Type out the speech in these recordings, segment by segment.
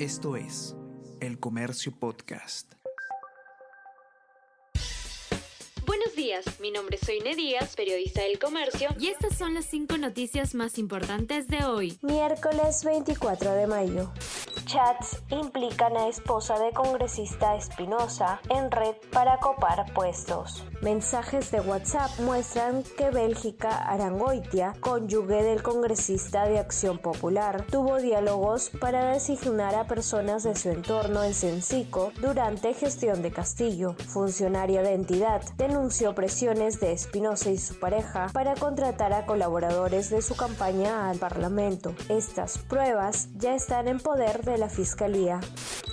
Esto es El Comercio Podcast. Buenos días, mi nombre es Soine Díaz, periodista del Comercio, y estas son las cinco noticias más importantes de hoy. Miércoles 24 de mayo. Chats implican a esposa de congresista Espinosa en red para copar puestos. Mensajes de WhatsApp muestran que Bélgica Arangoitia, cónyuge del congresista de Acción Popular, tuvo diálogos para designar a personas de su entorno en Sencico durante gestión de Castillo. Funcionaria de entidad denunció presiones de Espinosa y su pareja para contratar a colaboradores de su campaña al Parlamento. Estas pruebas ya están en poder de la Fiscalía.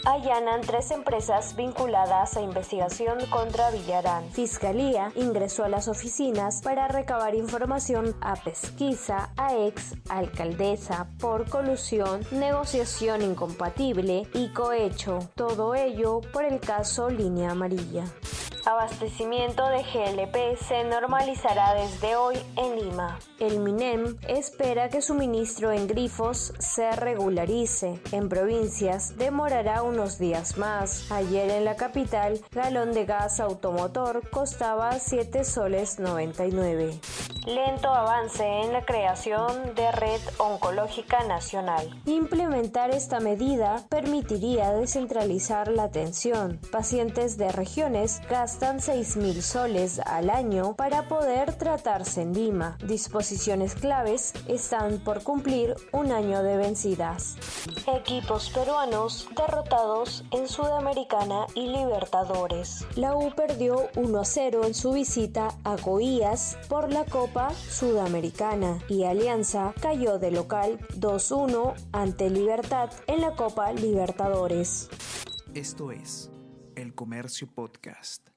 Allanan tres empresas vinculadas a investigación contra Villarán. Fiscalía ingresó a las oficinas para recabar información a pesquisa a ex alcaldesa por colusión, negociación incompatible y cohecho. Todo ello por el caso Línea Amarilla. Abastecimiento de GLP se normalizará desde hoy en Lima. El MINEM espera que suministro en grifos se regularice. En provincias demorará unos días más. Ayer en la capital, galón de gas automotor costaba 7 soles 99. Lento avance en la creación de red oncológica nacional. Implementar esta medida permitiría descentralizar la atención. Pacientes de regiones gastan 6.000 soles al año para poder tratarse en Lima. Disposiciones claves están por cumplir un año de vencidas. Equipos peruanos derrotados en Sudamericana y Libertadores. La U perdió 1-0 en su visita a Goiás por la Copa Sudamericana y Alianza cayó de local 2-1 ante Libertad en la Copa Libertadores. Esto es El Comercio Podcast.